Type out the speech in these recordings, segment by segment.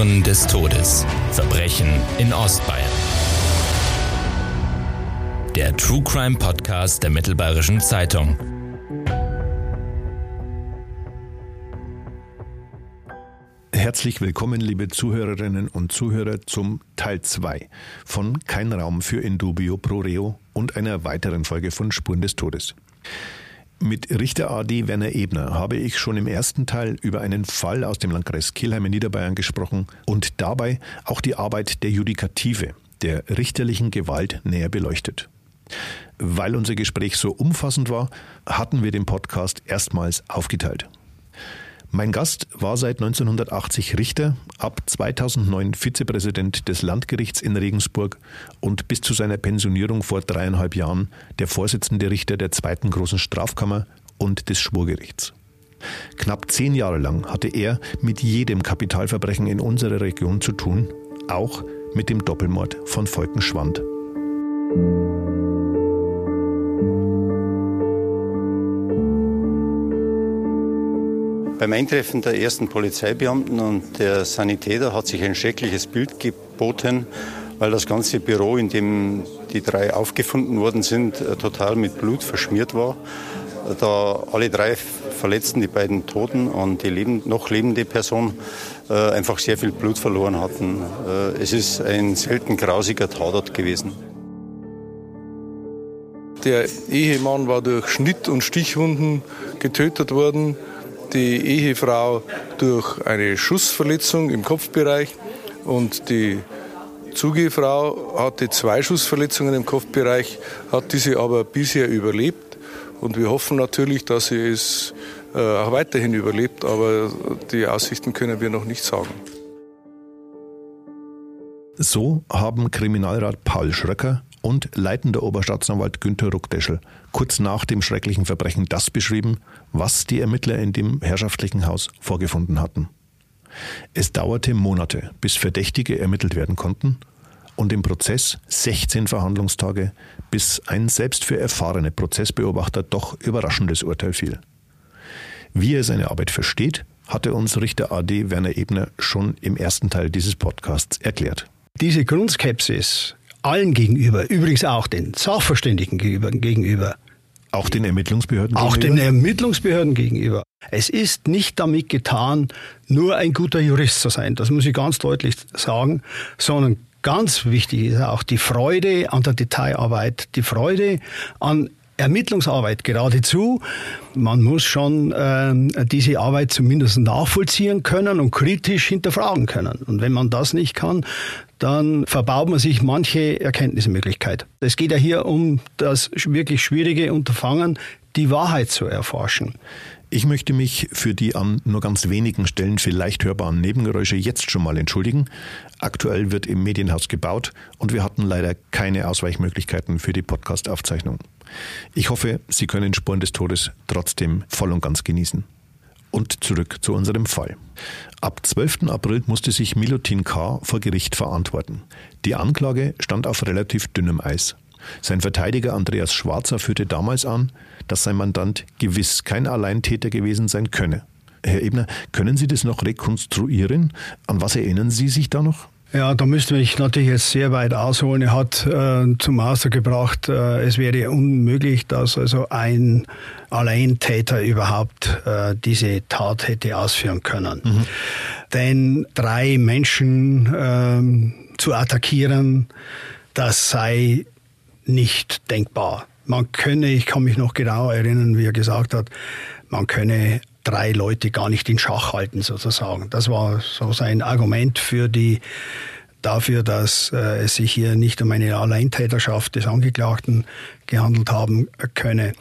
Spuren des Todes. Verbrechen in Ostbayern. Der True Crime Podcast der Mittelbayerischen Zeitung. Herzlich willkommen, liebe Zuhörerinnen und Zuhörer, zum Teil 2 von Kein Raum für Indubio Pro Reo und einer weiteren Folge von Spuren des Todes. Mit Richter AD Werner Ebner habe ich schon im ersten Teil über einen Fall aus dem Landkreis Kelheim in Niederbayern gesprochen und dabei auch die Arbeit der Judikative, der richterlichen Gewalt näher beleuchtet. Weil unser Gespräch so umfassend war, hatten wir den Podcast erstmals aufgeteilt. Mein Gast war seit 1980 Richter, ab 2009 Vizepräsident des Landgerichts in Regensburg und bis zu seiner Pensionierung vor dreieinhalb Jahren der Vorsitzende Richter der zweiten großen Strafkammer und des Schwurgerichts. Knapp zehn Jahre lang hatte er mit jedem Kapitalverbrechen in unserer Region zu tun, auch mit dem Doppelmord von Volkenschwand. Beim Eintreffen der ersten Polizeibeamten und der Sanitäter hat sich ein schreckliches Bild geboten, weil das ganze Büro, in dem die drei aufgefunden worden sind, äh, total mit Blut verschmiert war. Da alle drei Verletzten, die beiden Toten und die lebend, noch lebende Person äh, einfach sehr viel Blut verloren hatten. Äh, es ist ein selten grausiger Tatort gewesen. Der Ehemann war durch Schnitt- und Stichwunden getötet worden die Ehefrau durch eine Schussverletzung im Kopfbereich und die Zugefrau hatte zwei Schussverletzungen im Kopfbereich, hat diese aber bisher überlebt. Und wir hoffen natürlich, dass sie es äh, auch weiterhin überlebt, aber die Aussichten können wir noch nicht sagen. So haben Kriminalrat Paul Schröcker und leitender Oberstaatsanwalt Günter Ruckdeschel kurz nach dem schrecklichen Verbrechen das beschrieben, was die Ermittler in dem herrschaftlichen Haus vorgefunden hatten. Es dauerte Monate, bis Verdächtige ermittelt werden konnten und im Prozess 16 Verhandlungstage, bis ein selbst für erfahrene Prozessbeobachter doch überraschendes Urteil fiel. Wie er seine Arbeit versteht, hatte uns Richter AD Werner Ebner schon im ersten Teil dieses Podcasts erklärt. Diese Grundskepsis allen gegenüber, übrigens auch den Sachverständigen gegenüber. Auch den Ermittlungsbehörden auch gegenüber? Auch den Ermittlungsbehörden gegenüber. Es ist nicht damit getan, nur ein guter Jurist zu sein, das muss ich ganz deutlich sagen, sondern ganz wichtig ist auch die Freude an der Detailarbeit, die Freude an Ermittlungsarbeit geradezu. Man muss schon äh, diese Arbeit zumindest nachvollziehen können und kritisch hinterfragen können. Und wenn man das nicht kann, dann verbaut man sich manche Erkenntnismöglichkeit. Es geht ja hier um das wirklich schwierige Unterfangen, die Wahrheit zu erforschen. Ich möchte mich für die an nur ganz wenigen Stellen vielleicht hörbaren Nebengeräusche jetzt schon mal entschuldigen. Aktuell wird im Medienhaus gebaut und wir hatten leider keine Ausweichmöglichkeiten für die Podcast-Aufzeichnung. Ich hoffe, Sie können Spuren des Todes trotzdem voll und ganz genießen. Und zurück zu unserem Fall. Ab 12. April musste sich Milutin K. vor Gericht verantworten. Die Anklage stand auf relativ dünnem Eis. Sein Verteidiger Andreas Schwarzer führte damals an, dass sein Mandant gewiss kein Alleintäter gewesen sein könne. Herr Ebner, können Sie das noch rekonstruieren? An was erinnern Sie sich da noch? Ja, da müsste ich natürlich jetzt sehr weit ausholen. Er hat äh, zum Ausdruck gebracht, äh, es wäre unmöglich, dass also ein Alleintäter überhaupt äh, diese Tat hätte ausführen können. Mhm. Denn drei Menschen ähm, zu attackieren, das sei nicht denkbar. Man könne, ich kann mich noch genau erinnern, wie er gesagt hat, man könne drei Leute gar nicht in Schach halten sozusagen. Das war so sein Argument für die dafür, dass äh, es sich hier nicht um eine Alleintäterschaft des Angeklagten gehandelt haben könne.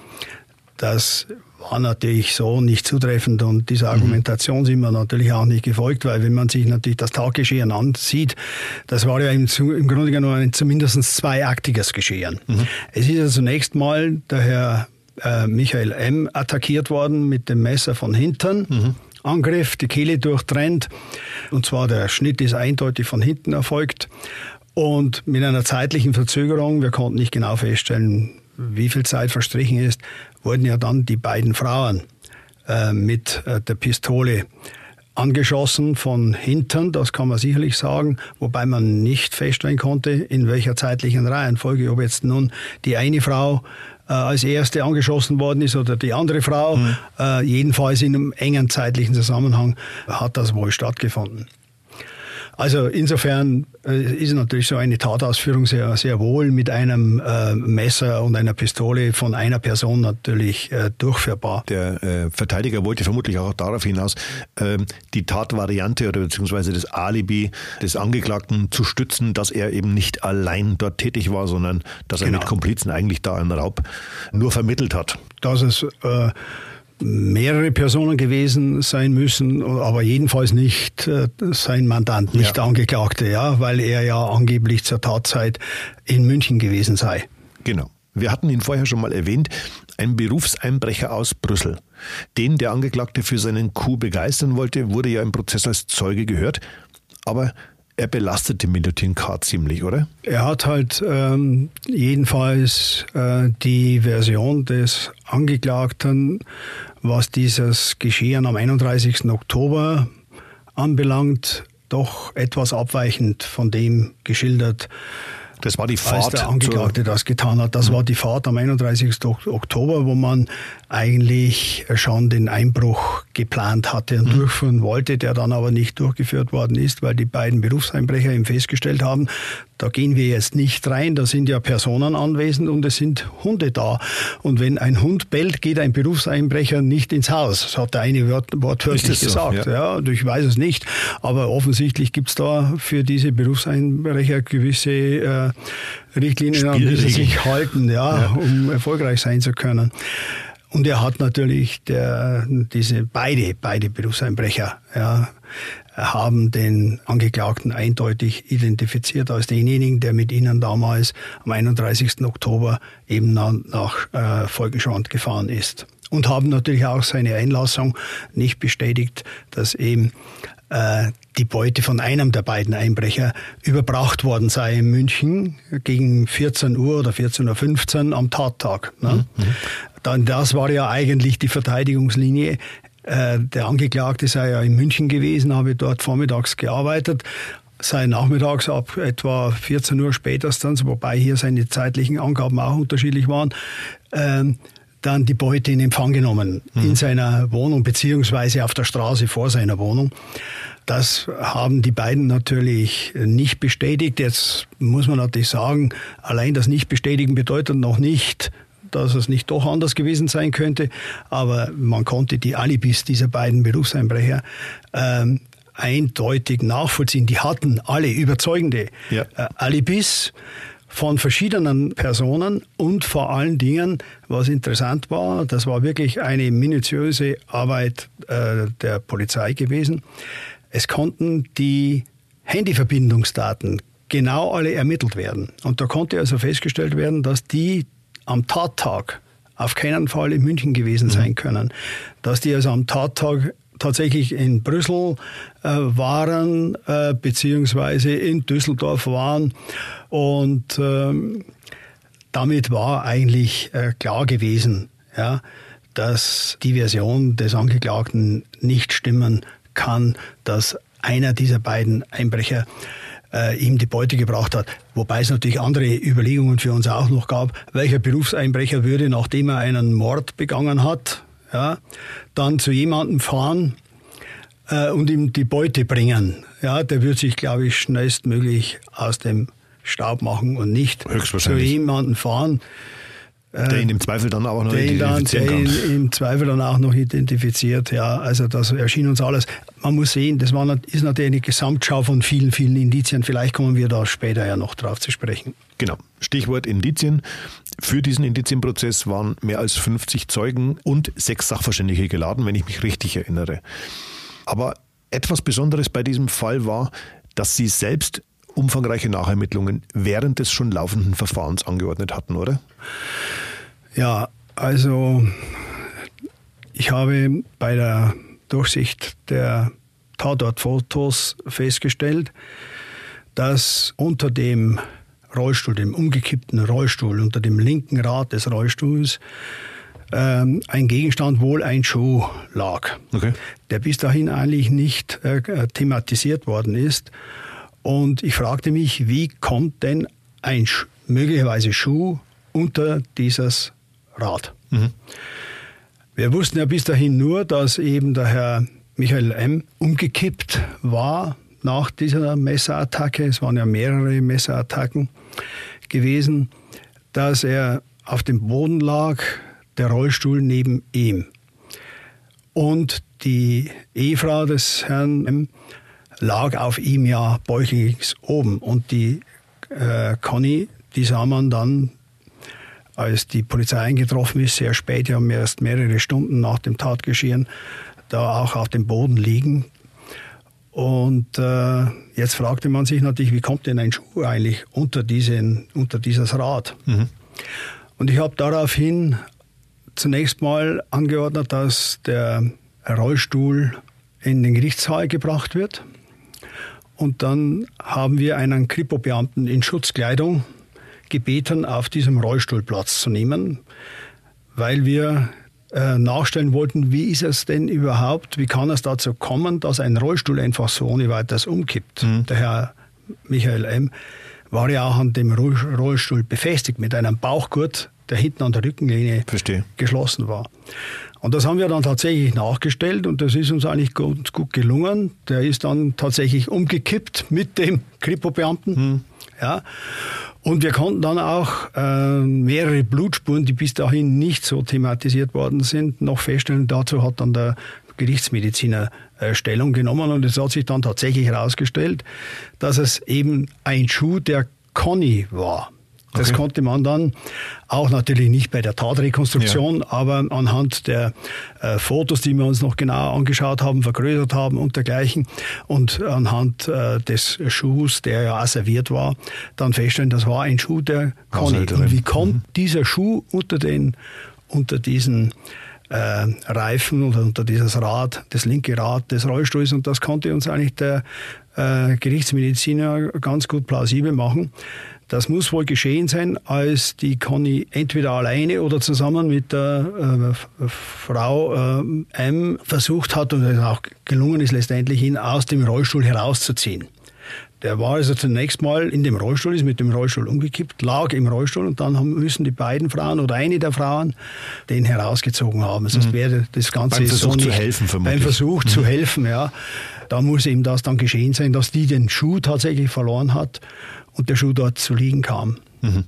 Das war natürlich so nicht zutreffend und dieser mhm. Argumentation sind wir natürlich auch nicht gefolgt, weil wenn man sich natürlich das Taggeschehen ansieht, das war ja im, im Grunde genommen ein zumindest zweiaktiges Geschehen. Mhm. Es ist ja zunächst mal der Herr äh, Michael M. attackiert worden mit dem Messer von hinten. Mhm. Angriff, die Kehle durchtrennt. Und zwar der Schnitt ist eindeutig von hinten erfolgt. Und mit einer zeitlichen Verzögerung, wir konnten nicht genau feststellen, wie viel Zeit verstrichen ist, wurden ja dann die beiden Frauen äh, mit äh, der Pistole angeschossen von hinten, das kann man sicherlich sagen, wobei man nicht feststellen konnte, in welcher zeitlichen Reihenfolge, ob jetzt nun die eine Frau äh, als erste angeschossen worden ist oder die andere Frau. Mhm. Äh, jedenfalls in einem engen zeitlichen Zusammenhang hat das wohl stattgefunden. Also insofern äh, ist natürlich so eine Tatausführung sehr, sehr wohl mit einem äh, Messer und einer Pistole von einer Person natürlich äh, durchführbar. Der äh, Verteidiger wollte vermutlich auch darauf hinaus, ähm, die Tatvariante oder beziehungsweise das Alibi des Angeklagten zu stützen, dass er eben nicht allein dort tätig war, sondern dass genau. er mit Komplizen eigentlich da einen Raub nur vermittelt hat. Dass es äh, mehrere Personen gewesen sein müssen, aber jedenfalls nicht äh, sein Mandant, nicht ja. Angeklagte, ja, weil er ja angeblich zur Tatzeit in München gewesen sei. Genau. Wir hatten ihn vorher schon mal erwähnt, ein Berufseinbrecher aus Brüssel. Den der Angeklagte für seinen Coup begeistern wollte, wurde ja im Prozess als Zeuge gehört, aber er belastete Milutin K. ziemlich, oder? Er hat halt ähm, jedenfalls äh, die Version des Angeklagten, was dieses Geschehen am 31. Oktober anbelangt, doch etwas abweichend von dem geschildert, das war die Fahrt. Als der Angeklagte das getan hat. Das mhm. war die Fahrt am 31. Oktober, wo man eigentlich schon den Einbruch geplant hatte und mhm. durchführen wollte, der dann aber nicht durchgeführt worden ist, weil die beiden Berufseinbrecher eben festgestellt haben, da gehen wir jetzt nicht rein, da sind ja Personen anwesend und es sind Hunde da. Und wenn ein Hund bellt, geht ein Berufseinbrecher nicht ins Haus. Das hat der eine Wort, wortwörtlich gesagt. So? Ja. ja, ich weiß es nicht. Aber offensichtlich gibt es da für diese Berufseinbrecher gewisse äh, Richtlinien, an die sie sich halten, ja, ja, um erfolgreich sein zu können. Und er hat natürlich der, diese beide, beide Berufseinbrecher, ja, haben den Angeklagten eindeutig identifiziert als denjenigen, der mit ihnen damals am 31. Oktober eben nach, nach äh, Folgenschwand gefahren ist. Und haben natürlich auch seine Einlassung nicht bestätigt, dass eben die Beute von einem der beiden Einbrecher überbracht worden sei in München gegen 14 Uhr oder 14.15 Uhr am Tattag. Ne? Mhm. Dann, das war ja eigentlich die Verteidigungslinie. Äh, der Angeklagte sei ja in München gewesen, habe dort vormittags gearbeitet, sei nachmittags ab etwa 14 Uhr spätestens, wobei hier seine zeitlichen Angaben auch unterschiedlich waren, ähm, dann die Beute in Empfang genommen mhm. in seiner Wohnung beziehungsweise auf der Straße vor seiner Wohnung. Das haben die beiden natürlich nicht bestätigt. Jetzt muss man natürlich sagen, allein das Nicht-Bestätigen bedeutet noch nicht, dass es nicht doch anders gewesen sein könnte. Aber man konnte die Alibis dieser beiden Berufseinbrecher ähm, eindeutig nachvollziehen. Die hatten alle überzeugende ja. äh, Alibis von verschiedenen Personen und vor allen Dingen, was interessant war, das war wirklich eine minutiöse Arbeit äh, der Polizei gewesen. Es konnten die Handyverbindungsdaten genau alle ermittelt werden. Und da konnte also festgestellt werden, dass die am Tattag auf keinen Fall in München gewesen mhm. sein können. Dass die also am Tattag tatsächlich in Brüssel äh, waren, äh, beziehungsweise in Düsseldorf waren. Und ähm, damit war eigentlich äh, klar gewesen, ja, dass die Version des Angeklagten nicht stimmen kann, dass einer dieser beiden Einbrecher äh, ihm die Beute gebracht hat. Wobei es natürlich andere Überlegungen für uns auch noch gab. Welcher Berufseinbrecher würde, nachdem er einen Mord begangen hat, ja, dann zu jemandem fahren äh, und ihm die Beute bringen? Ja, der würde sich, glaube ich, schnellstmöglich aus dem Staub machen und nicht zu jemandem fahren, der ihn im Zweifel dann auch noch identifizieren dann, der kann. Ihn im Zweifel dann auch noch identifiziert, ja. Also das erschien uns alles. Man muss sehen, das war, ist natürlich eine Gesamtschau von vielen, vielen Indizien. Vielleicht kommen wir da später ja noch drauf zu sprechen. Genau. Stichwort Indizien. Für diesen Indizienprozess waren mehr als 50 Zeugen und sechs Sachverständige geladen, wenn ich mich richtig erinnere. Aber etwas Besonderes bei diesem Fall war, dass sie selbst umfangreiche Nachermittlungen während des schon laufenden Verfahrens angeordnet hatten, oder? Ja, also ich habe bei der Durchsicht der Tatortfotos festgestellt, dass unter dem Rollstuhl, dem umgekippten Rollstuhl, unter dem linken Rad des Rollstuhls ähm, ein Gegenstand, wohl ein Schuh lag, okay. der bis dahin eigentlich nicht äh, thematisiert worden ist. Und ich fragte mich, wie kommt denn ein Sch möglicherweise Schuh unter dieses Rad? Mhm. Wir wussten ja bis dahin nur, dass eben der Herr Michael M. umgekippt war nach dieser Messerattacke. Es waren ja mehrere Messerattacken gewesen, dass er auf dem Boden lag, der Rollstuhl neben ihm. Und die Ehefrau des Herrn M. lag auf ihm ja bäuchlichs oben. Und die äh, Conny, die sah man dann als die Polizei eingetroffen ist, sehr spät, ja erst mehrere Stunden nach dem Tatgeschehen, da auch auf dem Boden liegen. Und äh, jetzt fragte man sich natürlich, wie kommt denn ein Schuh eigentlich unter, diesen, unter dieses Rad? Mhm. Und ich habe daraufhin zunächst mal angeordnet, dass der Rollstuhl in den Gerichtssaal gebracht wird. Und dann haben wir einen Kripo-Beamten in Schutzkleidung gebeten, auf diesem Rollstuhl Platz zu nehmen, weil wir nachstellen wollten, wie ist es denn überhaupt, wie kann es dazu kommen, dass ein Rollstuhl einfach so ohne weiteres umkippt. Mhm. Der Herr Michael M. war ja auch an dem Rollstuhl befestigt mit einem Bauchgurt, der hinten an der Rückenlinie Verstehe. geschlossen war. Und das haben wir dann tatsächlich nachgestellt und das ist uns eigentlich gut, gut gelungen. Der ist dann tatsächlich umgekippt mit dem Kripo-Beamten. Hm. Ja. Und wir konnten dann auch äh, mehrere Blutspuren, die bis dahin nicht so thematisiert worden sind, noch feststellen. Dazu hat dann der Gerichtsmediziner äh, Stellung genommen und es hat sich dann tatsächlich herausgestellt, dass es eben ein Schuh der Conny war. Das okay. konnte man dann auch natürlich nicht bei der Tatrekonstruktion, ja. aber anhand der äh, Fotos, die wir uns noch genau angeschaut haben, vergrößert haben und dergleichen und anhand äh, des Schuhs, der ja asserviert war, dann feststellen, das war ein Schuh der Conny. Und wie kommt mhm. dieser Schuh unter den unter diesen äh, Reifen oder unter dieses Rad, das linke Rad des Rollstuhls und das konnte uns eigentlich der äh, Gerichtsmediziner ganz gut plausibel machen. Das muss wohl geschehen sein, als die Conny entweder alleine oder zusammen mit der äh, Frau äh, M versucht hat und es auch gelungen ist, letztendlich ihn aus dem Rollstuhl herauszuziehen. Der war also zunächst mal in dem Rollstuhl, ist mit dem Rollstuhl umgekippt, lag im Rollstuhl und dann haben, müssen die beiden Frauen oder eine der Frauen den herausgezogen haben. Sonst mhm. wäre das Ganze beim Versuch so nicht, zu helfen vermutlich. Beim Versuch mhm. zu helfen, ja. Da muss eben das dann geschehen sein, dass die den Schuh tatsächlich verloren hat und der Schuh dort zu liegen kam. Mhm.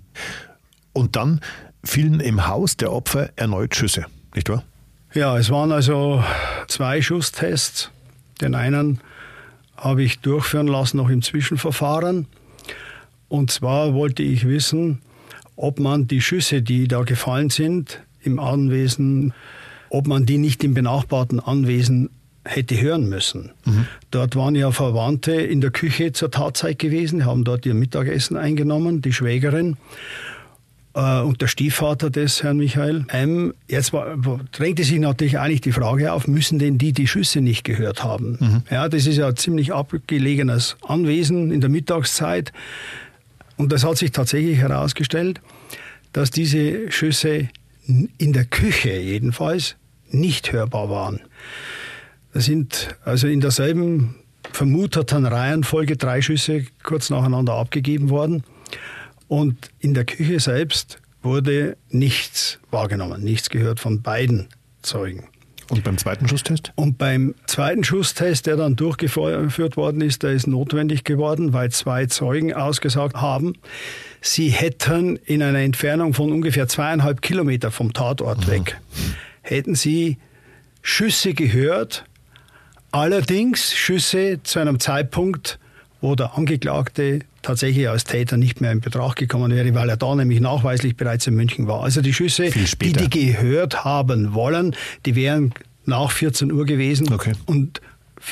Und dann fielen im Haus der Opfer erneut Schüsse, nicht wahr? Ja, es waren also zwei Schusstests. Den einen habe ich durchführen lassen, noch im Zwischenverfahren. Und zwar wollte ich wissen, ob man die Schüsse, die da gefallen sind im Anwesen, ob man die nicht im benachbarten Anwesen hätte hören müssen. Mhm. Dort waren ja Verwandte in der Küche zur Tatzeit gewesen, haben dort ihr Mittagessen eingenommen, die Schwägerin äh, und der Stiefvater des Herrn Michael M. Jetzt war, drängte sich natürlich eigentlich die Frage auf, müssen denn die die Schüsse nicht gehört haben? Mhm. Ja, das ist ja ein ziemlich abgelegenes Anwesen in der Mittagszeit. Und das hat sich tatsächlich herausgestellt, dass diese Schüsse in der Küche jedenfalls nicht hörbar waren. Es sind also in derselben vermuteten Reihenfolge drei Schüsse kurz nacheinander abgegeben worden. Und in der Küche selbst wurde nichts wahrgenommen, nichts gehört von beiden Zeugen. Und beim zweiten Schusstest? Und beim zweiten Schusstest, der dann durchgeführt worden ist, der ist notwendig geworden, weil zwei Zeugen ausgesagt haben, sie hätten in einer Entfernung von ungefähr zweieinhalb Kilometer vom Tatort mhm. weg, hätten sie Schüsse gehört, Allerdings Schüsse zu einem Zeitpunkt, wo der Angeklagte tatsächlich als Täter nicht mehr in Betracht gekommen wäre, weil er da nämlich nachweislich bereits in München war. Also die Schüsse, die die gehört haben wollen, die wären nach 14 Uhr gewesen okay. und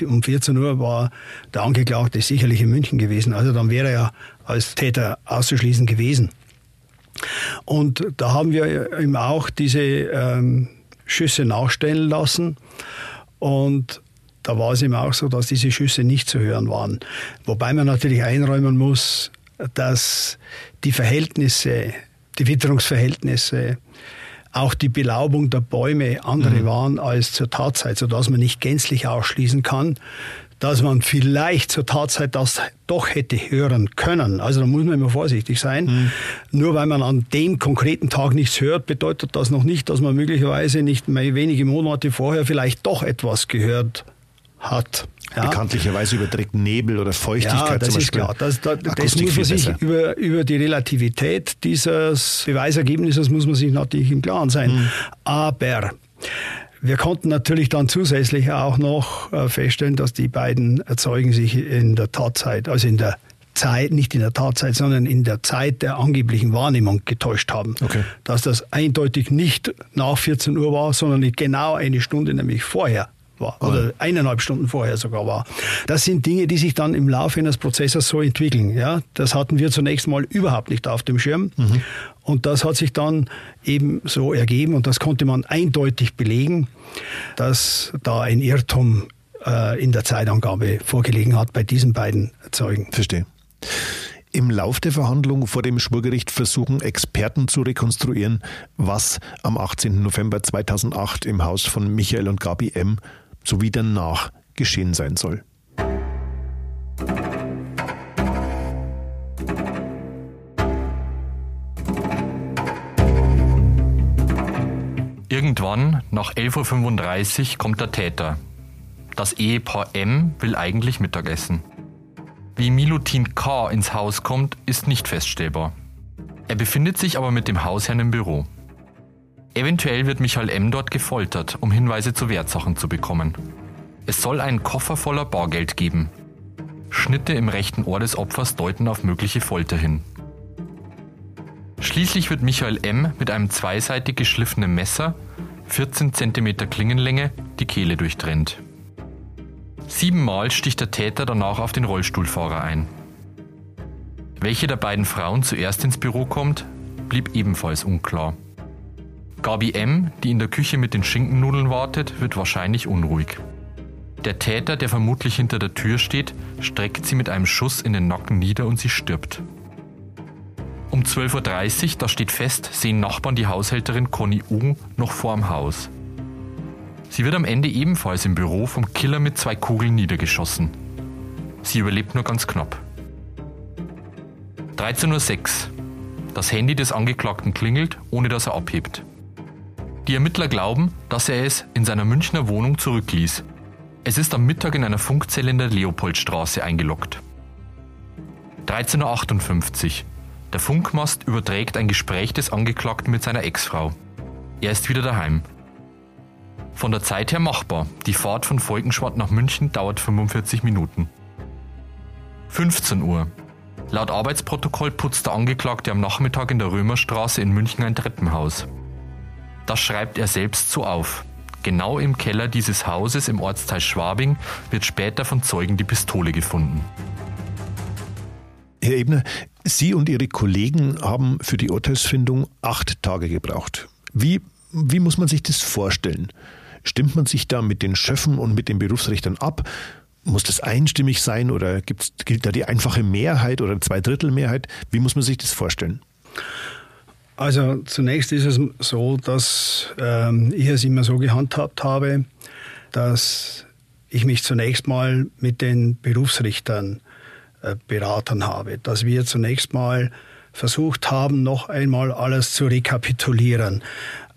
um 14 Uhr war der Angeklagte sicherlich in München gewesen. Also dann wäre er als Täter auszuschließen gewesen. Und da haben wir ihm auch diese ähm, Schüsse nachstellen lassen und da war es eben auch so, dass diese Schüsse nicht zu hören waren. Wobei man natürlich einräumen muss, dass die Verhältnisse, die Witterungsverhältnisse auch die Belaubung der Bäume andere mhm. waren als zur Tatzeit, sodass man nicht gänzlich ausschließen kann, dass man vielleicht zur Tatzeit das doch hätte hören können. Also da muss man immer vorsichtig sein. Mhm. Nur weil man an dem konkreten Tag nichts hört, bedeutet das noch nicht, dass man möglicherweise nicht mehr wenige Monate vorher vielleicht doch etwas gehört hat. Ja. Bekanntlicherweise überträgt Nebel oder Feuchtigkeit ja, das zum Beispiel. Ist klar. Das, das, das muss man sich über, über die Relativität dieses Beweisergebnisses muss man sich natürlich im Klaren sein. Mhm. Aber wir konnten natürlich dann zusätzlich auch noch äh, feststellen, dass die beiden Zeugen sich in der Tatzeit, also in der Zeit, nicht in der Tatzeit, sondern in der Zeit der angeblichen Wahrnehmung getäuscht haben. Okay. Dass das eindeutig nicht nach 14 Uhr war, sondern genau eine Stunde nämlich vorher war oder eineinhalb Stunden vorher sogar war. Das sind Dinge, die sich dann im Laufe eines Prozesses so entwickeln. Ja, das hatten wir zunächst mal überhaupt nicht auf dem Schirm. Mhm. Und das hat sich dann eben so ergeben und das konnte man eindeutig belegen, dass da ein Irrtum äh, in der Zeitangabe vorgelegen hat bei diesen beiden Zeugen. Verstehe. Im Lauf der Verhandlung vor dem Schwurgericht versuchen Experten zu rekonstruieren, was am 18. November 2008 im Haus von Michael und Gabi M sowie danach geschehen sein soll. Irgendwann, nach 11.35 Uhr, kommt der Täter. Das Ehepaar M will eigentlich Mittagessen. Wie Milutin K. ins Haus kommt, ist nicht feststellbar. Er befindet sich aber mit dem Hausherrn im Büro. Eventuell wird Michael M. dort gefoltert, um Hinweise zu Wertsachen zu bekommen. Es soll einen Koffer voller Bargeld geben. Schnitte im rechten Ohr des Opfers deuten auf mögliche Folter hin. Schließlich wird Michael M. mit einem zweiseitig geschliffenen Messer, 14 cm Klingenlänge, die Kehle durchtrennt. Siebenmal sticht der Täter danach auf den Rollstuhlfahrer ein. Welche der beiden Frauen zuerst ins Büro kommt, blieb ebenfalls unklar. Gabi M., die in der Küche mit den Schinkennudeln wartet, wird wahrscheinlich unruhig. Der Täter, der vermutlich hinter der Tür steht, streckt sie mit einem Schuss in den Nacken nieder und sie stirbt. Um 12.30 Uhr, da steht fest, sehen Nachbarn die Haushälterin Conny U noch vor dem Haus. Sie wird am Ende ebenfalls im Büro vom Killer mit zwei Kugeln niedergeschossen. Sie überlebt nur ganz knapp. 13.06 Uhr. Das Handy des Angeklagten klingelt, ohne dass er abhebt. Die Ermittler glauben, dass er es in seiner Münchner Wohnung zurückließ. Es ist am Mittag in einer Funkzelle in der Leopoldstraße eingeloggt. 13.58 Uhr. Der Funkmast überträgt ein Gespräch des Angeklagten mit seiner Ex-Frau. Er ist wieder daheim. Von der Zeit her machbar. Die Fahrt von Volkenschwart nach München dauert 45 Minuten. 15 Uhr. Laut Arbeitsprotokoll putzt der Angeklagte am Nachmittag in der Römerstraße in München ein Treppenhaus. Das schreibt er selbst so auf. Genau im Keller dieses Hauses im Ortsteil Schwabing wird später von Zeugen die Pistole gefunden. Herr Ebner, Sie und Ihre Kollegen haben für die Urteilsfindung acht Tage gebraucht. Wie, wie muss man sich das vorstellen? Stimmt man sich da mit den Schöffen und mit den Berufsrichtern ab? Muss das einstimmig sein oder gilt da die einfache Mehrheit oder Zweidrittelmehrheit? Wie muss man sich das vorstellen? Also zunächst ist es so, dass ähm, ich es immer so gehandhabt habe, dass ich mich zunächst mal mit den Berufsrichtern äh, beraten habe, dass wir zunächst mal versucht haben, noch einmal alles zu rekapitulieren,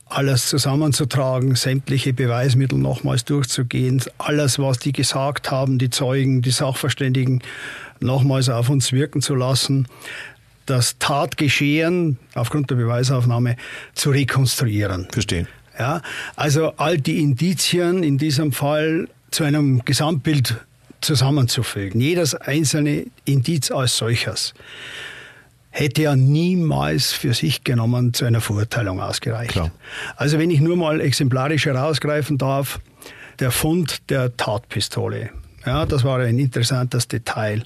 alles zusammenzutragen, sämtliche Beweismittel nochmals durchzugehen, alles, was die gesagt haben, die Zeugen, die Sachverständigen, nochmals auf uns wirken zu lassen das Tatgeschehen aufgrund der Beweisaufnahme zu rekonstruieren. Verstehe. Ja, also all die Indizien in diesem Fall zu einem Gesamtbild zusammenzufügen. Jedes einzelne Indiz als solches hätte ja niemals für sich genommen zu einer Verurteilung ausgereicht. Klar. Also wenn ich nur mal exemplarisch herausgreifen darf, der Fund der Tatpistole. Ja, das war ein interessantes Detail.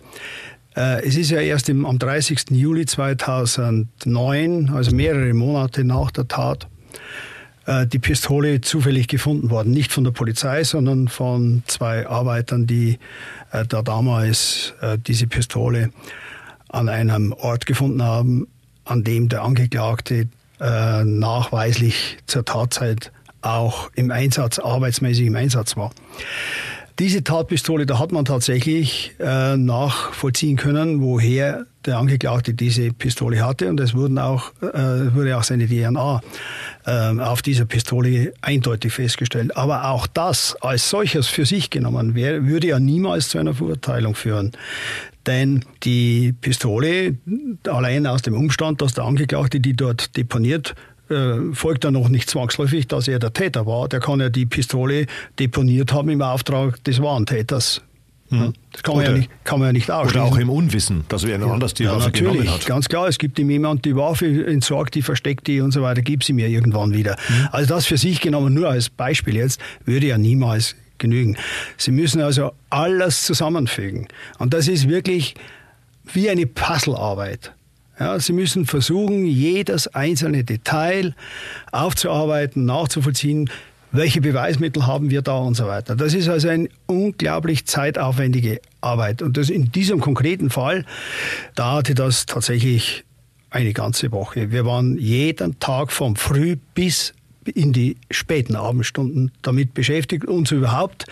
Äh, es ist ja erst im, am 30. Juli 2009, also mehrere Monate nach der Tat, äh, die Pistole zufällig gefunden worden. Nicht von der Polizei, sondern von zwei Arbeitern, die äh, da damals diese Pistole an einem Ort gefunden haben, an dem der Angeklagte nachweislich zur Tatzeit auch im Einsatz, arbeitsmäßig im Einsatz war. Diese Tatpistole, da hat man tatsächlich äh, nachvollziehen können, woher der Angeklagte diese Pistole hatte und es wurden auch, äh, wurde auch seine DNA äh, auf dieser Pistole eindeutig festgestellt. Aber auch das als solches für sich genommen wär, würde ja niemals zu einer Verurteilung führen. Denn die Pistole, allein aus dem Umstand, dass der Angeklagte die dort deponiert, äh, folgt dann noch nicht zwangsläufig, dass er der Täter war. Der kann ja die Pistole deponiert haben im Auftrag des Warentäters. Hm. Das kann man, ja nicht, kann man ja nicht ausschließen. Oder auch im Unwissen, dass wer ja, anders die ja, Waffe natürlich, genommen hat. ganz klar. Es gibt ihm jemand die Waffe entsorgt, die versteckt die und so weiter, gibt sie mir irgendwann wieder. Hm. Also das für sich genommen, nur als Beispiel jetzt, würde ja niemals genügen. Sie müssen also alles zusammenfügen. Und das ist wirklich wie eine Puzzlearbeit. Ja, Sie müssen versuchen, jedes einzelne Detail aufzuarbeiten, nachzuvollziehen, welche Beweismittel haben wir da und so weiter. Das ist also eine unglaublich zeitaufwendige Arbeit. Und das in diesem konkreten Fall dauerte das tatsächlich eine ganze Woche. Wir waren jeden Tag vom Früh bis in die späten Abendstunden damit beschäftigt, uns überhaupt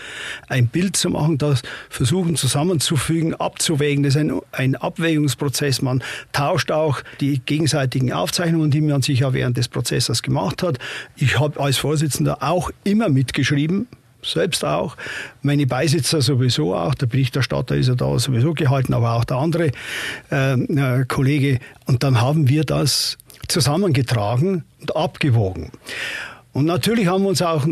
ein Bild zu machen, das versuchen zusammenzufügen, abzuwägen. Das ist ein, ein Abwägungsprozess. Man tauscht auch die gegenseitigen Aufzeichnungen, die man sich ja während des Prozesses gemacht hat. Ich habe als Vorsitzender auch immer mitgeschrieben, selbst auch, meine Beisitzer sowieso auch, der Berichterstatter ist ja da sowieso gehalten, aber auch der andere äh, äh Kollege. Und dann haben wir das zusammengetragen und abgewogen. Und natürlich haben wir uns auch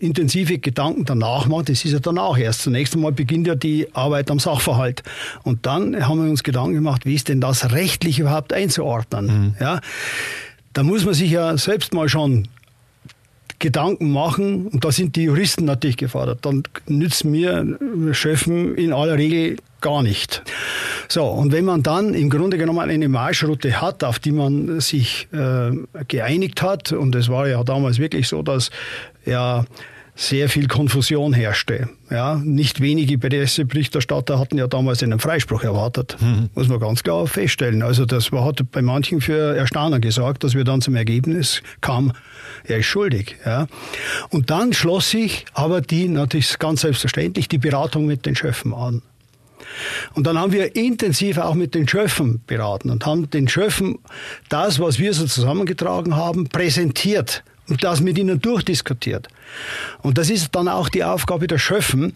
intensive Gedanken danach gemacht. Das ist ja danach erst. Zunächst einmal beginnt ja die Arbeit am Sachverhalt. Und dann haben wir uns Gedanken gemacht, wie ist denn das rechtlich überhaupt einzuordnen? Mhm. Ja, da muss man sich ja selbst mal schon Gedanken machen, und da sind die Juristen natürlich gefordert, dann nützt mir Schöffen in aller Regel gar nicht. So, und wenn man dann im Grunde genommen eine Marschroute hat, auf die man sich äh, geeinigt hat, und es war ja damals wirklich so, dass ja sehr viel Konfusion herrschte. Ja, nicht wenige Presseberichterstatter hatten ja damals einen Freispruch erwartet, mhm. muss man ganz klar feststellen. Also das war, hat bei manchen für Erstaunen gesorgt, dass wir dann zum Ergebnis kamen, er ist schuldig. Ja. Und dann schloss sich aber die, natürlich ganz selbstverständlich, die Beratung mit den Schöffen an. Und dann haben wir intensiv auch mit den Schöffen beraten und haben den Schöffen das, was wir so zusammengetragen haben, präsentiert und das mit ihnen durchdiskutiert. Und das ist dann auch die Aufgabe der Schöffen,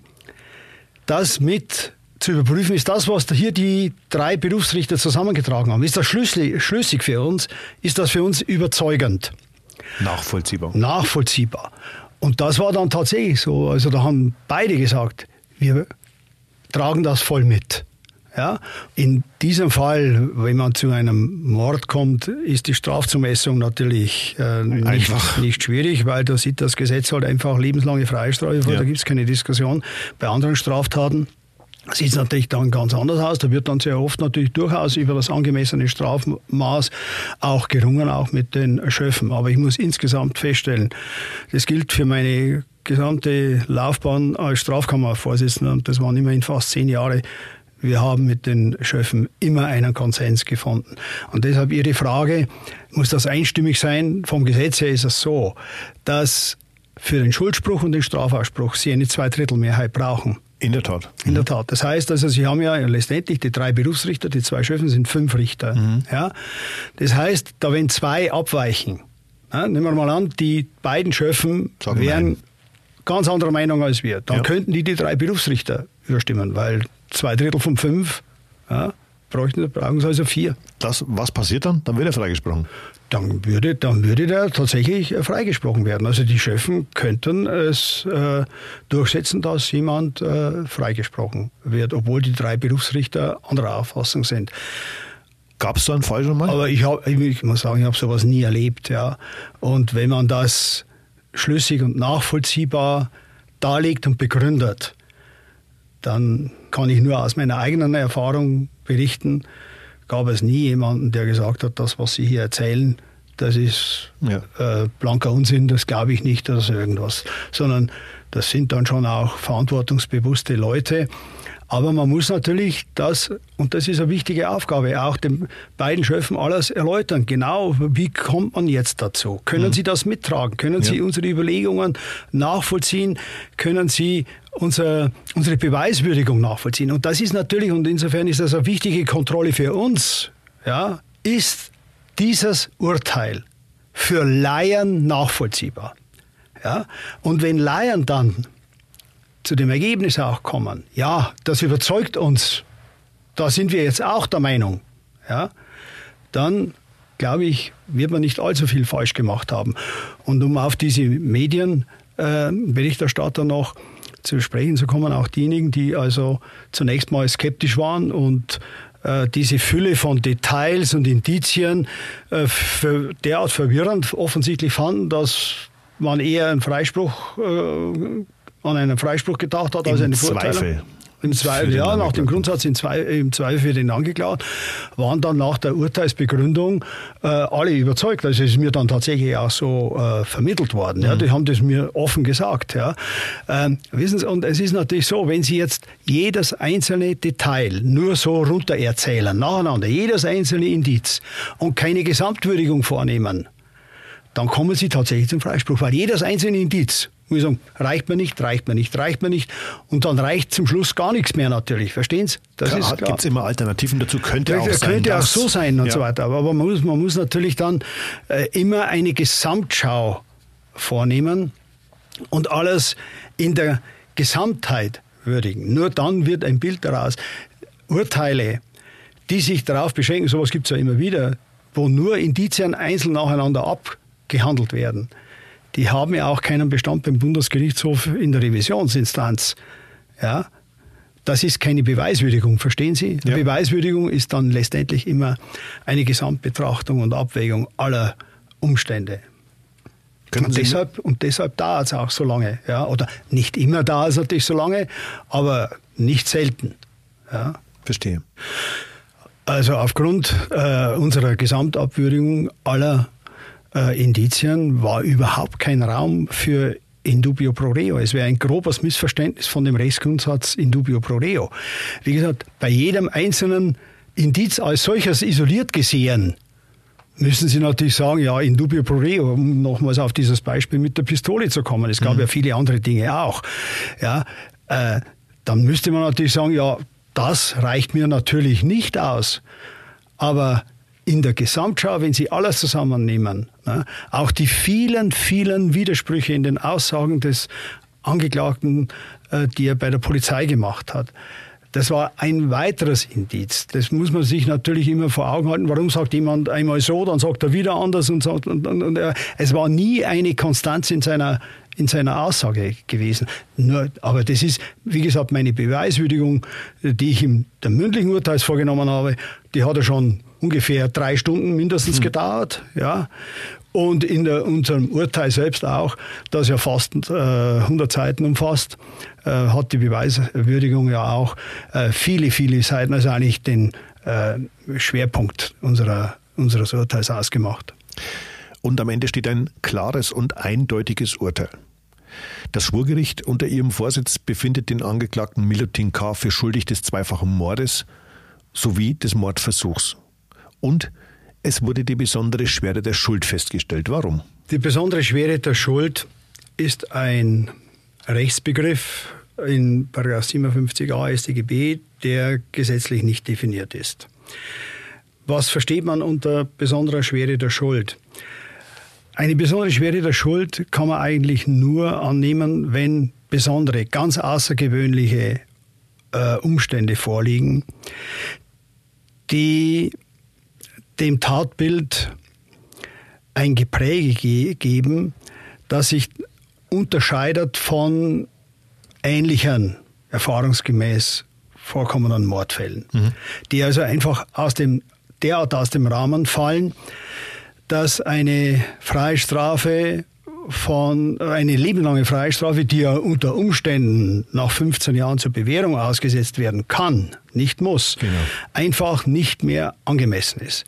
das mit zu überprüfen, ist das, was hier die drei Berufsrichter zusammengetragen haben, ist das schlüssig für uns, ist das für uns überzeugend. Nachvollziehbar. Nachvollziehbar. Und das war dann tatsächlich so. Also da haben beide gesagt, wir tragen das voll mit. Ja, in diesem Fall, wenn man zu einem Mord kommt, ist die Strafzumessung natürlich äh, nicht, nicht, schwierig, weil da sieht das Gesetz halt einfach lebenslange Freistrafe vor, ja. da gibt es keine Diskussion. Bei anderen Straftaten sieht es natürlich dann ganz anders aus. Da wird dann sehr oft natürlich durchaus über das angemessene Strafmaß auch gerungen, auch mit den Schöffen. Aber ich muss insgesamt feststellen, das gilt für meine gesamte Laufbahn als Strafkammervorsitzender, und das waren immerhin fast zehn Jahre, wir haben mit den Schöffen immer einen Konsens gefunden. Und deshalb Ihre Frage, muss das einstimmig sein? Vom Gesetz her ist es so, dass für den Schuldspruch und den Strafausspruch Sie eine Zweidrittelmehrheit brauchen. In der Tat. In der Tat. Das heißt also, Sie haben ja letztendlich die drei Berufsrichter, die zwei Schöffen sind fünf Richter. Mhm. Ja? Das heißt, da wenn zwei abweichen, ja, nehmen wir mal an, die beiden Schöffen wären. Ganz anderer Meinung als wir, dann ja. könnten die die drei Berufsrichter überstimmen, weil zwei Drittel von fünf, ja, bräuchten, brauchen sie also vier. Das, was passiert dann? Dann wird er freigesprochen. Dann würde, dann würde der tatsächlich freigesprochen werden. Also die Schöffen könnten es äh, durchsetzen, dass jemand äh, freigesprochen wird, obwohl die drei Berufsrichter anderer Auffassung sind. Gab es so einen Fall schon mal? Aber ich, hab, ich muss sagen, ich habe sowas nie erlebt. Ja. Und wenn man das schlüssig und nachvollziehbar darlegt und begründet, dann kann ich nur aus meiner eigenen Erfahrung berichten, gab es nie jemanden, der gesagt hat, das, was Sie hier erzählen, das ist ja. äh, blanker Unsinn, das glaube ich nicht oder so irgendwas, sondern das sind dann schon auch verantwortungsbewusste Leute. Aber man muss natürlich das, und das ist eine wichtige Aufgabe, auch den beiden Schöffen alles erläutern. Genau, wie kommt man jetzt dazu? Können mhm. Sie das mittragen? Können Sie ja. unsere Überlegungen nachvollziehen? Können Sie unser, unsere Beweiswürdigung nachvollziehen? Und das ist natürlich, und insofern ist das eine wichtige Kontrolle für uns, ja, ist dieses Urteil für Laien nachvollziehbar. Ja? Und wenn Laien dann zu dem Ergebnis auch kommen, ja, das überzeugt uns, da sind wir jetzt auch der Meinung, ja, dann glaube ich, wird man nicht allzu viel falsch gemacht haben. Und um auf diese Medienberichterstatter äh, noch zu sprechen zu kommen, auch diejenigen, die also zunächst mal skeptisch waren und äh, diese Fülle von Details und Indizien äh, für derart verwirrend offensichtlich fanden, dass man eher einen Freispruch, äh, an einen Freispruch gedacht hat, als Im eine Zweifel. Im Zweifel, ja, nach dem Grundsatz im Zweifel für den Angeklagten, waren dann nach der Urteilsbegründung äh, alle überzeugt. Also es ist mir dann tatsächlich auch so äh, vermittelt worden. Ja. Mhm. Die haben das mir offen gesagt. Ja. Ähm, wissen Sie, und es ist natürlich so, wenn Sie jetzt jedes einzelne Detail nur so runter erzählen, nacheinander, jedes einzelne Indiz und keine Gesamtwürdigung vornehmen, dann kommen Sie tatsächlich zum Freispruch, weil jedes einzelne Indiz muss ich sagen, reicht mir nicht, reicht mir nicht, reicht mir nicht. Und dann reicht zum Schluss gar nichts mehr natürlich. Verstehen Sie? Das Gibt es immer Alternativen dazu? Könnte ja, auch sein. Könnte auch so sein und ja. so weiter. Aber man muss, man muss natürlich dann äh, immer eine Gesamtschau vornehmen und alles in der Gesamtheit würdigen. Nur dann wird ein Bild daraus. Urteile, die sich darauf beschränken, sowas gibt es ja immer wieder, wo nur Indizien einzeln nacheinander abgehandelt werden die haben ja auch keinen Bestand beim Bundesgerichtshof in der Revisionsinstanz. Ja, das ist keine Beweiswürdigung, verstehen Sie? Ja. Beweiswürdigung ist dann letztendlich immer eine Gesamtbetrachtung und Abwägung aller Umstände. und deshalb, und deshalb dauert es auch so lange. Ja? Oder nicht immer dauert es natürlich so lange, aber nicht selten. Ja? Verstehe. Also aufgrund äh, unserer Gesamtabwürdigung aller äh, Indizien war überhaupt kein Raum für in dubio pro reo. Es wäre ein grobes Missverständnis von dem Rechtsgrundsatz in dubio pro reo. Wie gesagt, bei jedem einzelnen Indiz als solches isoliert gesehen, müssen Sie natürlich sagen, ja, in dubio pro reo, um nochmals auf dieses Beispiel mit der Pistole zu kommen. Es gab mhm. ja viele andere Dinge auch. Ja, äh, dann müsste man natürlich sagen, ja, das reicht mir natürlich nicht aus. Aber in der Gesamtschau, wenn Sie alles zusammennehmen, ne, auch die vielen, vielen Widersprüche in den Aussagen des Angeklagten, äh, die er bei der Polizei gemacht hat, das war ein weiteres Indiz. Das muss man sich natürlich immer vor Augen halten. Warum sagt jemand einmal so, dann sagt er wieder anders und sagt, und, und, und er, es war nie eine Konstanz in seiner, in seiner Aussage gewesen. Nur, aber das ist, wie gesagt, meine Beweiswürdigung, die ich in der mündlichen Urteils vorgenommen habe, die hat er schon ungefähr drei Stunden mindestens hm. gedauert. Ja. Und in der, unserem Urteil selbst auch, das ja fast äh, 100 Seiten umfasst, äh, hat die Beweiswürdigung ja auch äh, viele, viele Seiten, also eigentlich den äh, Schwerpunkt unserer, unseres Urteils ausgemacht. Und am Ende steht ein klares und eindeutiges Urteil. Das Schwurgericht unter ihrem Vorsitz befindet den Angeklagten Milutin K. für schuldig des zweifachen Mordes sowie des Mordversuchs. Und es wurde die besondere Schwere der Schuld festgestellt. Warum? Die besondere Schwere der Schuld ist ein Rechtsbegriff in 57a StGB, der gesetzlich nicht definiert ist. Was versteht man unter besonderer Schwere der Schuld? Eine besondere Schwere der Schuld kann man eigentlich nur annehmen, wenn besondere, ganz außergewöhnliche äh, Umstände vorliegen, die dem Tatbild ein Gepräge geben, das sich unterscheidet von ähnlichen, erfahrungsgemäß vorkommenden Mordfällen, mhm. die also einfach aus dem, derart aus dem Rahmen fallen, dass eine Freistrafe von eine lebenslange Freistrafe, die ja unter Umständen nach 15 Jahren zur Bewährung ausgesetzt werden kann, nicht muss, genau. einfach nicht mehr angemessen ist.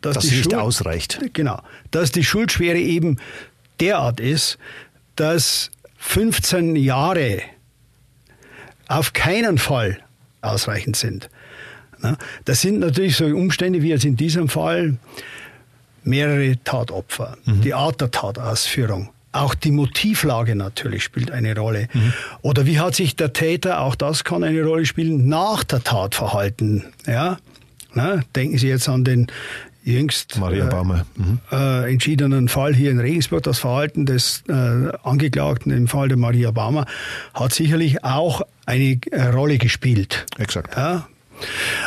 Dass das nicht Schuld, ausreicht. Genau. Dass die Schuldschwere eben derart ist, dass 15 Jahre auf keinen Fall ausreichend sind. Das sind natürlich so Umstände wie jetzt in diesem Fall mehrere Tatopfer, mhm. die Art der Tatausführung. Auch die Motivlage natürlich spielt eine Rolle. Mhm. Oder wie hat sich der Täter, auch das kann eine Rolle spielen, nach der Tat verhalten. Ja? Na, denken Sie jetzt an den jüngst Baumer. Mhm. Äh, entschiedenen Fall hier in Regensburg. Das Verhalten des äh, Angeklagten im Fall der Maria Baumer hat sicherlich auch eine äh, Rolle gespielt. Exakt. Ja,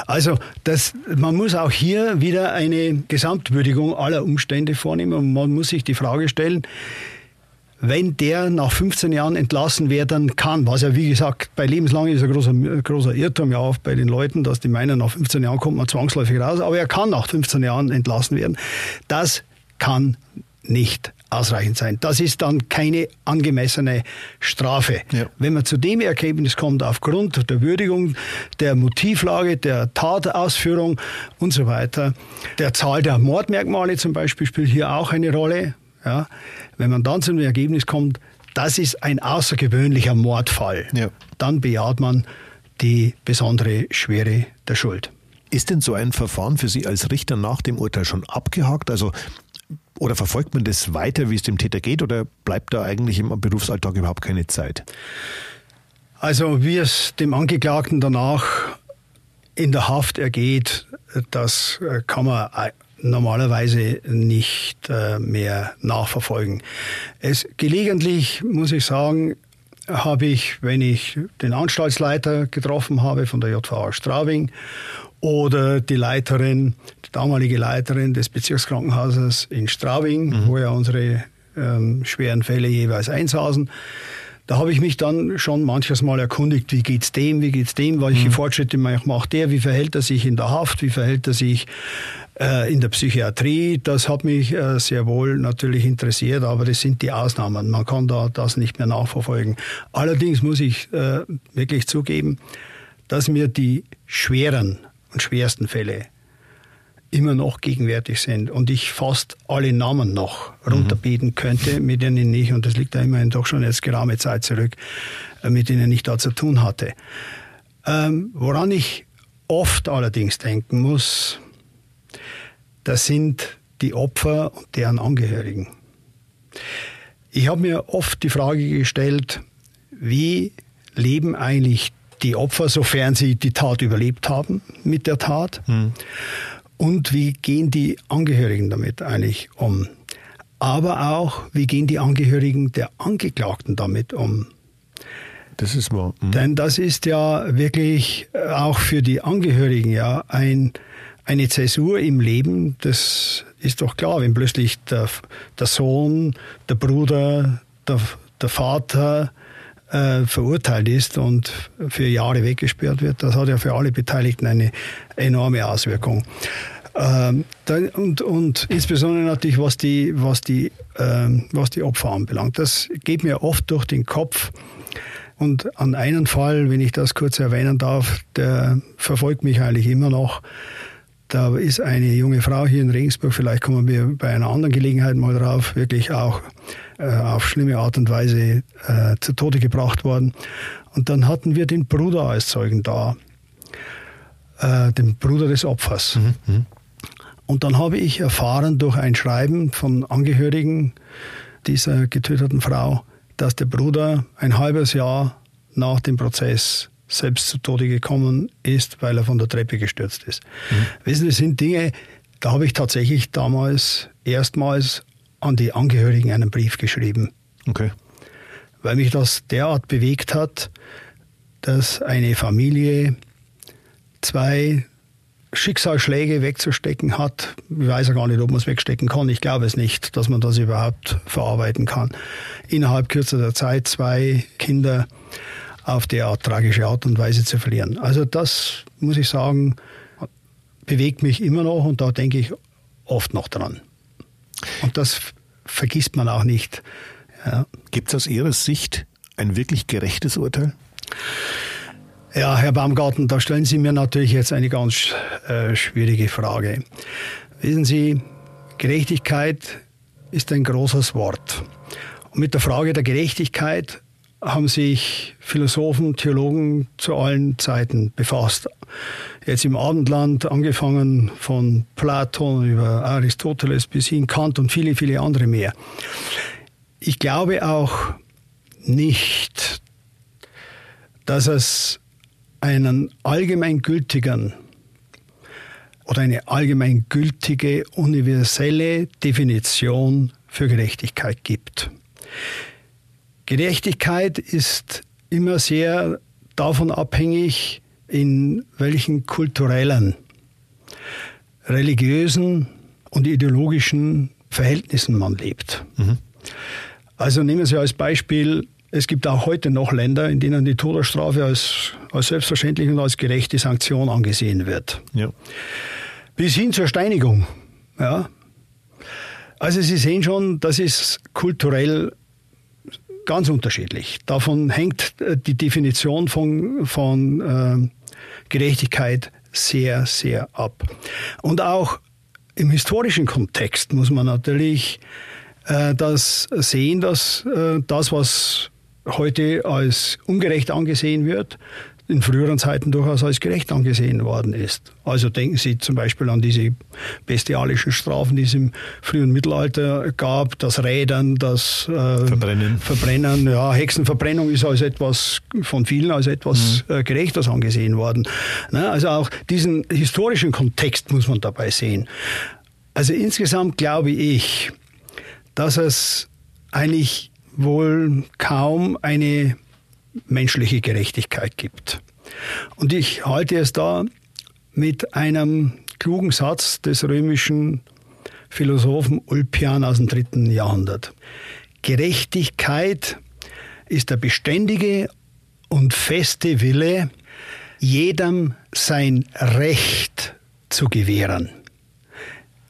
also das, man muss auch hier wieder eine Gesamtwürdigung aller Umstände vornehmen und man muss sich die Frage stellen, wenn der nach 15 Jahren entlassen werden kann, was ja wie gesagt bei lebenslang ist ein großer, großer Irrtum ja auch bei den Leuten, dass die meinen, nach 15 Jahren kommt man zwangsläufig raus, aber er kann nach 15 Jahren entlassen werden. Das kann nicht ausreichend sein. Das ist dann keine angemessene Strafe. Ja. Wenn man zu dem Ergebnis kommt, aufgrund der Würdigung der Motivlage, der Tatausführung und so weiter, der Zahl der Mordmerkmale zum Beispiel spielt hier auch eine Rolle. Ja, wenn man dann zu dem Ergebnis kommt, das ist ein außergewöhnlicher Mordfall, ja. dann bejaht man die besondere Schwere der Schuld. Ist denn so ein Verfahren für Sie als Richter nach dem Urteil schon abgehakt? Also oder verfolgt man das weiter, wie es dem Täter geht, oder bleibt da eigentlich im Berufsalltag überhaupt keine Zeit? Also wie es dem Angeklagten danach in der Haft ergeht, das äh, kann man äh, normalerweise nicht äh, mehr nachverfolgen. Es gelegentlich muss ich sagen, habe ich, wenn ich den Anstaltsleiter getroffen habe von der JVA Straubing oder die Leiterin, damalige Leiterin des Bezirkskrankenhauses in Straubing, mhm. wo ja unsere ähm, schweren Fälle jeweils einsaßen. Da habe ich mich dann schon manches Mal erkundigt, wie geht's dem, wie geht's dem, welche mhm. Fortschritte macht der, wie verhält er sich in der Haft, wie verhält er sich äh, in der Psychiatrie. Das hat mich äh, sehr wohl natürlich interessiert, aber das sind die Ausnahmen. Man kann da das nicht mehr nachverfolgen. Allerdings muss ich äh, wirklich zugeben, dass mir die schweren und schwersten Fälle immer noch gegenwärtig sind und ich fast alle Namen noch runterbeten könnte, mit denen ich, und das liegt da immerhin doch schon jetzt geraume Zeit zurück, äh, mit denen ich da zu tun hatte. Ähm, woran ich oft allerdings denken muss, das sind die Opfer und deren Angehörigen. Ich habe mir oft die Frage gestellt, wie leben eigentlich die Opfer, sofern sie die Tat überlebt haben mit der Tat. Mhm. Und wie gehen die Angehörigen damit eigentlich um? Aber auch, wie gehen die Angehörigen der Angeklagten damit um? Das ist wahr. Mhm. Denn das ist ja wirklich äh, auch für die Angehörigen ja ein, eine Zäsur im Leben. Das ist doch klar, wenn plötzlich der, der Sohn, der Bruder, der, der Vater, äh, verurteilt ist und für Jahre weggesperrt wird, das hat ja für alle Beteiligten eine enorme Auswirkung. Ähm, und, und insbesondere natürlich, was die, was, die, ähm, was die Opfer anbelangt. Das geht mir oft durch den Kopf. Und an einen Fall, wenn ich das kurz erwähnen darf, der verfolgt mich eigentlich immer noch. Da ist eine junge Frau hier in Regensburg, vielleicht kommen wir bei einer anderen Gelegenheit mal drauf, wirklich auch äh, auf schlimme Art und Weise äh, zu Tode gebracht worden. Und dann hatten wir den Bruder als Zeugen da, äh, den Bruder des Opfers. Mhm. mhm. Und dann habe ich erfahren durch ein Schreiben von Angehörigen dieser getöteten Frau, dass der Bruder ein halbes Jahr nach dem Prozess selbst zu Tode gekommen ist, weil er von der Treppe gestürzt ist. Mhm. Wissen Sie, das sind Dinge, da habe ich tatsächlich damals erstmals an die Angehörigen einen Brief geschrieben. Okay. Weil mich das derart bewegt hat, dass eine Familie zwei Schicksalsschläge wegzustecken hat. Ich weiß ja gar nicht, ob man es wegstecken kann. Ich glaube es nicht, dass man das überhaupt verarbeiten kann. Innerhalb kürzester Zeit zwei Kinder auf derart tragische Art und Weise zu verlieren. Also das, muss ich sagen, bewegt mich immer noch und da denke ich oft noch dran. Und das vergisst man auch nicht. Ja. Gibt es aus Ihrer Sicht ein wirklich gerechtes Urteil? Ja, Herr Baumgarten, da stellen Sie mir natürlich jetzt eine ganz äh, schwierige Frage. Wissen Sie, Gerechtigkeit ist ein großes Wort. Und mit der Frage der Gerechtigkeit haben sich Philosophen, Theologen zu allen Zeiten befasst. Jetzt im Abendland angefangen von Platon über Aristoteles bis hin Kant und viele, viele andere mehr. Ich glaube auch nicht, dass es einen allgemeingültigen oder eine allgemeingültige universelle Definition für Gerechtigkeit gibt. Gerechtigkeit ist immer sehr davon abhängig, in welchen kulturellen, religiösen und ideologischen Verhältnissen man lebt. Mhm. Also nehmen Sie als Beispiel, es gibt auch heute noch Länder, in denen die Todesstrafe als, als selbstverständlich und als gerechte Sanktion angesehen wird. Ja. Bis hin zur Steinigung. Ja. Also Sie sehen schon, das ist kulturell ganz unterschiedlich. Davon hängt äh, die Definition von, von äh, Gerechtigkeit sehr, sehr ab. Und auch im historischen Kontext muss man natürlich äh, das sehen, dass äh, das, was heute als ungerecht angesehen wird, in früheren Zeiten durchaus als gerecht angesehen worden ist. Also denken Sie zum Beispiel an diese bestialischen Strafen, die es im frühen Mittelalter gab, das Rädern, das äh, Verbrennen. Verbrennen, ja, Hexenverbrennung ist als etwas von vielen als etwas mhm. äh, Gerechtes angesehen worden. Ne? Also auch diesen historischen Kontext muss man dabei sehen. Also insgesamt glaube ich, dass es eigentlich wohl kaum eine menschliche Gerechtigkeit gibt. Und ich halte es da mit einem klugen Satz des römischen Philosophen Ulpian aus dem dritten Jahrhundert. Gerechtigkeit ist der beständige und feste Wille, jedem sein Recht zu gewähren.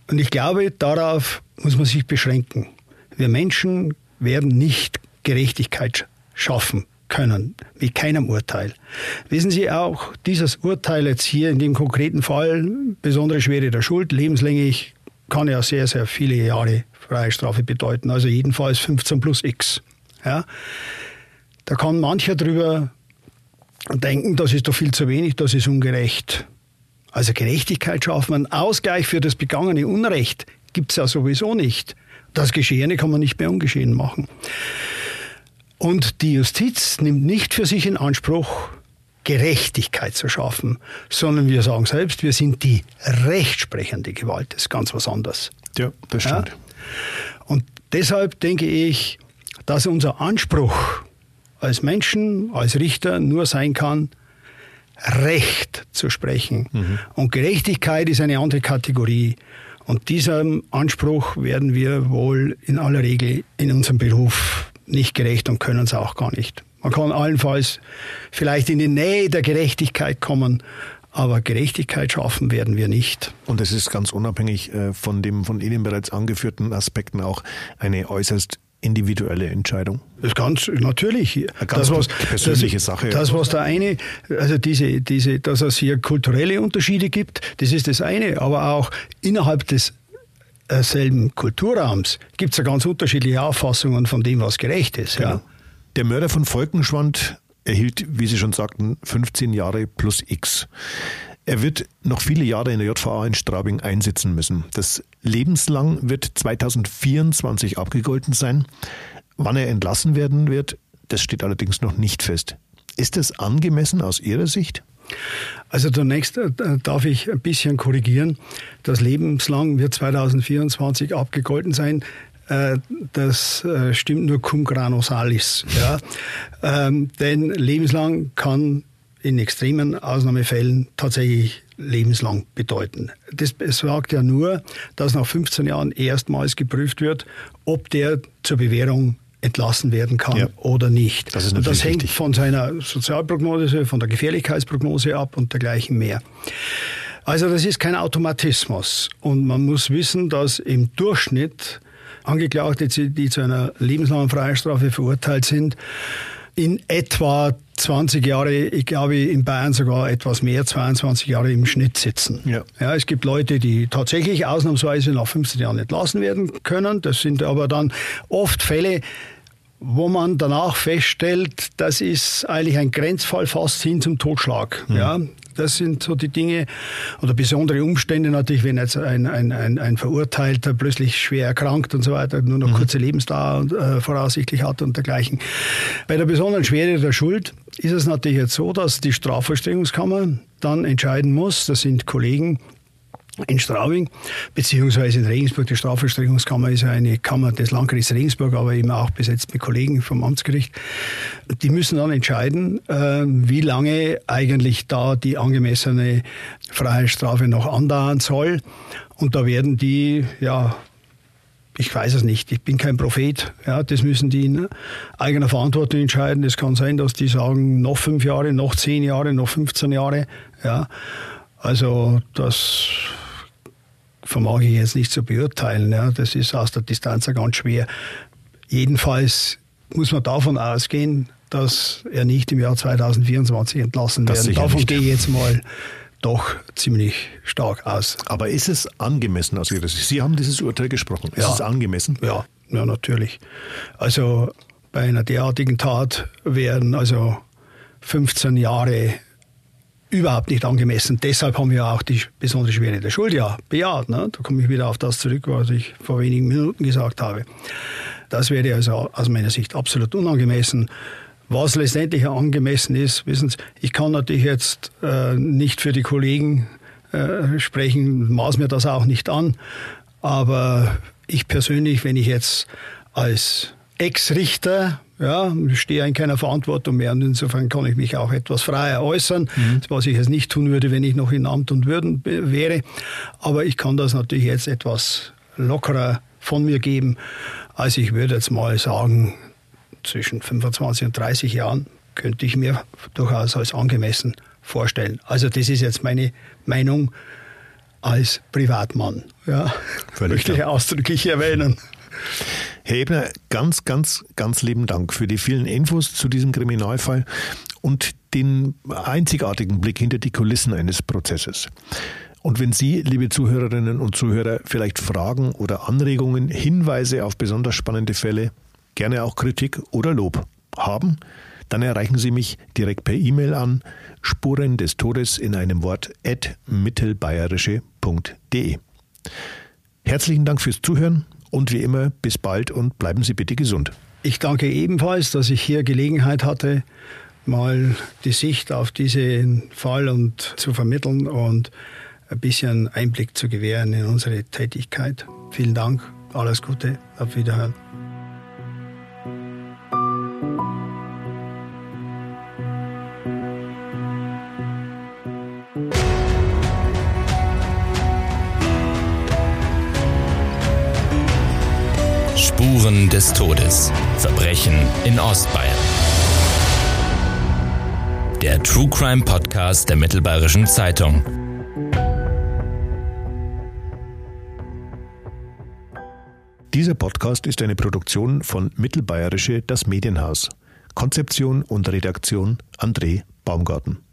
Und ich glaube, darauf muss man sich beschränken. Wir Menschen werden nicht Gerechtigkeit schaffen können, mit keinem Urteil. Wissen Sie auch, dieses Urteil jetzt hier in dem konkreten Fall, besondere Schwere der Schuld, lebenslänglich, kann ja sehr, sehr viele Jahre Freistrafe bedeuten, also jedenfalls 15 plus X. Ja. Da kann mancher drüber denken, das ist doch viel zu wenig, das ist ungerecht. Also Gerechtigkeit schaffen, einen Ausgleich für das begangene Unrecht gibt es ja sowieso nicht. Das Geschehene kann man nicht mehr ungeschehen machen. Und die Justiz nimmt nicht für sich in Anspruch, Gerechtigkeit zu schaffen, sondern wir sagen selbst, wir sind die rechtsprechende Gewalt. Das ist ganz was anderes. Ja, das stimmt. Ja? Und deshalb denke ich, dass unser Anspruch als Menschen, als Richter nur sein kann, Recht zu sprechen. Mhm. Und Gerechtigkeit ist eine andere Kategorie. Und diesem Anspruch werden wir wohl in aller Regel in unserem Beruf nicht gerecht und können es auch gar nicht. Man kann allenfalls vielleicht in die Nähe der Gerechtigkeit kommen, aber Gerechtigkeit schaffen werden wir nicht. Und es ist ganz unabhängig äh, von dem von Ihnen bereits angeführten Aspekten auch eine äußerst individuelle Entscheidung. Das ist ganz natürlich. Eine ganz das, was, persönliche das, Sache. Das, was der eine, also diese, diese, dass es hier kulturelle Unterschiede gibt, das ist das eine, aber auch innerhalb des selben Kulturraums gibt es ja ganz unterschiedliche Auffassungen von dem, was gerecht ist. Genau. Ja. Der Mörder von Volkenschwand erhielt, wie Sie schon sagten, 15 Jahre plus X. Er wird noch viele Jahre in der JVA in Straubing einsitzen müssen. Das lebenslang wird 2024 abgegolten sein. Wann er entlassen werden wird, das steht allerdings noch nicht fest. Ist das angemessen aus Ihrer Sicht? Also zunächst äh, darf ich ein bisschen korrigieren. Das lebenslang wird 2024 abgegolten sein. Äh, das äh, stimmt nur cum grano salis. Ja. Ähm, denn lebenslang kann in extremen Ausnahmefällen tatsächlich lebenslang bedeuten. Das sagt ja nur, dass nach 15 Jahren erstmals geprüft wird, ob der zur Bewährung entlassen werden kann ja. oder nicht. Das, und das hängt von seiner Sozialprognose, von der Gefährlichkeitsprognose ab und dergleichen mehr. Also das ist kein Automatismus. Und man muss wissen, dass im Durchschnitt Angeklagte, die zu einer lebenslangen Freiheitsstrafe verurteilt sind, in etwa 20 Jahre, ich glaube in Bayern sogar etwas mehr, 22 Jahre im Schnitt sitzen. Ja. ja. es gibt Leute, die tatsächlich ausnahmsweise nach 15 Jahren entlassen werden können. Das sind aber dann oft Fälle, wo man danach feststellt, das ist eigentlich ein Grenzfall fast hin zum Totschlag. Mhm. Ja, das sind so die Dinge oder besondere Umstände natürlich, wenn jetzt ein, ein, ein, ein Verurteilter plötzlich schwer erkrankt und so weiter, nur noch mhm. kurze Lebensdauer äh, voraussichtlich hat und dergleichen. Bei der besonderen Schwere der Schuld ist es natürlich jetzt so, dass die Strafvollstreckungskammer dann entscheiden muss, das sind Kollegen in Straubing, beziehungsweise in Regensburg. Die Strafvollstreckungskammer ist ja eine Kammer des Landgerichts Regensburg, aber eben auch besetzt mit Kollegen vom Amtsgericht. Die müssen dann entscheiden, äh, wie lange eigentlich da die angemessene Freiheitsstrafe noch andauern soll. Und da werden die, ja, ich weiß es nicht, ich bin kein Prophet. Ja, das müssen die in eigener Verantwortung entscheiden. Es kann sein, dass die sagen, noch fünf Jahre, noch zehn Jahre, noch 15 Jahre. Ja, also das vermag ich jetzt nicht zu beurteilen. Ja. Das ist aus der Distanz ganz schwer. Jedenfalls muss man davon ausgehen, dass er nicht im Jahr 2024 entlassen das wird. Davon nicht. gehe ich jetzt mal doch ziemlich stark aus. Aber ist es angemessen aus Ihrer Sicht? Sie haben dieses Urteil gesprochen. Ist ja. es angemessen? Ja, ja, natürlich. Also bei einer derartigen Tat werden also 15 Jahre überhaupt nicht angemessen. Deshalb haben wir auch die besondere Schwere der Schuld ja bejaht. Ne? Da komme ich wieder auf das zurück, was ich vor wenigen Minuten gesagt habe. Das wäre also aus meiner Sicht absolut unangemessen. Was letztendlich angemessen ist, wissen Sie, ich kann natürlich jetzt äh, nicht für die Kollegen äh, sprechen, maß mir das auch nicht an, aber ich persönlich, wenn ich jetzt als Ex-Richter ja, ich stehe in keiner Verantwortung mehr und insofern kann ich mich auch etwas freier äußern, mhm. was ich jetzt nicht tun würde, wenn ich noch in Amt und Würden wäre. Aber ich kann das natürlich jetzt etwas lockerer von mir geben, als ich würde jetzt mal sagen, zwischen 25 und 30 Jahren könnte ich mir durchaus als angemessen vorstellen. Also das ist jetzt meine Meinung als Privatmann. Ja, Völlig möchte ich ausdrücklich erwähnen. Herr Ebner, ganz, ganz, ganz lieben Dank für die vielen Infos zu diesem Kriminalfall und den einzigartigen Blick hinter die Kulissen eines Prozesses. Und wenn Sie, liebe Zuhörerinnen und Zuhörer, vielleicht Fragen oder Anregungen, Hinweise auf besonders spannende Fälle, gerne auch Kritik oder Lob haben, dann erreichen Sie mich direkt per E-Mail an Spuren des Todes in einem Wort at mittelbayerische.de. Herzlichen Dank fürs Zuhören und wie immer, bis bald und bleiben Sie bitte gesund. Ich danke ebenfalls, dass ich hier Gelegenheit hatte, mal die Sicht auf diesen Fall und zu vermitteln und ein bisschen Einblick zu gewähren in unsere Tätigkeit. Vielen Dank, alles Gute, auf Wiederhören. Spuren des Todes. Verbrechen in Ostbayern. Der True Crime Podcast der Mittelbayerischen Zeitung. Dieser Podcast ist eine Produktion von Mittelbayerische Das Medienhaus. Konzeption und Redaktion André Baumgarten.